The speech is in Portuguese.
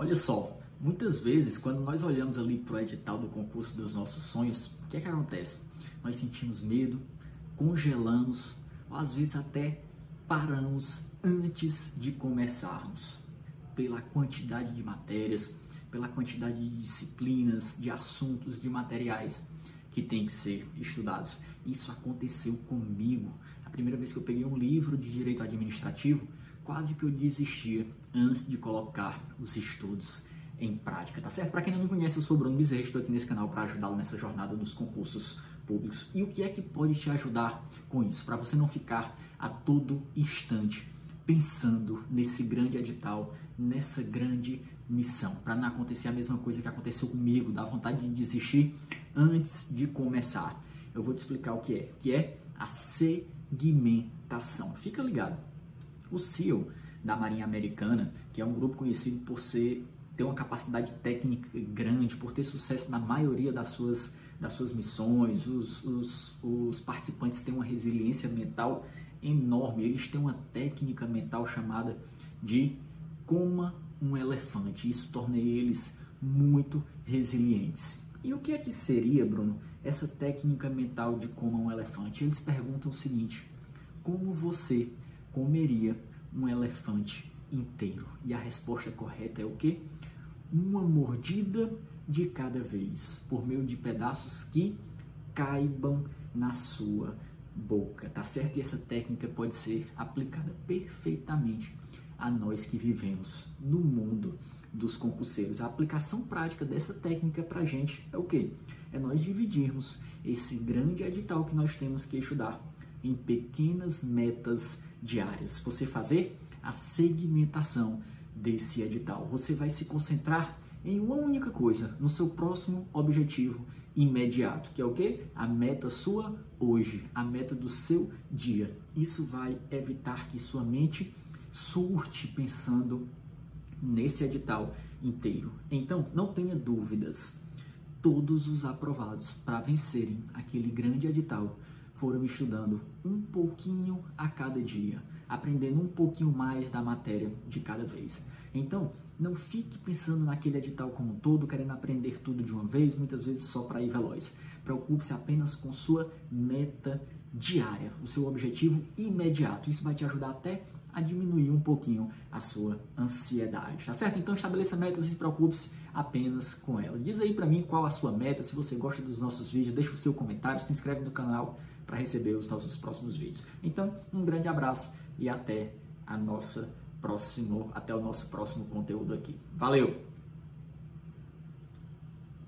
Olha só, muitas vezes quando nós olhamos ali para o edital do concurso dos nossos sonhos, o que é que acontece? Nós sentimos medo, congelamos, ou às vezes até paramos antes de começarmos, pela quantidade de matérias, pela quantidade de disciplinas, de assuntos, de materiais que tem que ser estudados. Isso aconteceu comigo. A primeira vez que eu peguei um livro de direito administrativo, quase que eu desistia antes de colocar os estudos em prática, tá certo? Para quem não me conhece, eu sou Bruno Bezerra, estou aqui nesse canal para ajudá-lo nessa jornada dos concursos públicos. E o que é que pode te ajudar com isso? Para você não ficar a todo instante pensando nesse grande edital, nessa grande missão, para não acontecer a mesma coisa que aconteceu comigo, dar vontade de desistir antes de começar. Eu vou te explicar o que é, que é a segmentação. Fica ligado. O SEAL da Marinha Americana, que é um grupo conhecido por ser ter uma capacidade técnica grande, por ter sucesso na maioria das suas, das suas missões, os, os, os participantes têm uma resiliência mental enorme, eles têm uma técnica mental chamada de coma um elefante. Isso torna eles muito resilientes. E o que é que seria, Bruno, essa técnica mental de coma um elefante? Eles perguntam o seguinte: como você comeria um elefante inteiro? E a resposta correta é o quê? Uma mordida de cada vez, por meio de pedaços que caibam na sua boca, tá certo? E essa técnica pode ser aplicada perfeitamente a nós que vivemos no mundo dos concurseiros. A aplicação prática dessa técnica para a gente é o quê? É nós dividirmos esse grande edital que nós temos que estudar em pequenas metas diárias. Você fazer a segmentação desse edital. Você vai se concentrar em uma única coisa, no seu próximo objetivo imediato, que é o que? A meta sua hoje, a meta do seu dia. Isso vai evitar que sua mente surte pensando nesse edital inteiro. Então, não tenha dúvidas. Todos os aprovados para vencerem aquele grande edital foram estudando um pouquinho a cada dia, aprendendo um pouquinho mais da matéria de cada vez. Então, não fique pensando naquele edital como um todo, querendo aprender tudo de uma vez, muitas vezes só para ir veloz. Preocupe-se apenas com sua meta diária, o seu objetivo imediato. Isso vai te ajudar até a diminuir um pouquinho a sua ansiedade, tá certo? Então estabeleça metas e preocupe-se apenas com ela. Diz aí para mim qual a sua meta, se você gosta dos nossos vídeos, deixa o seu comentário, se inscreve no canal para receber os nossos próximos vídeos. Então, um grande abraço e até a nossa próximo, até o nosso próximo conteúdo aqui. Valeu!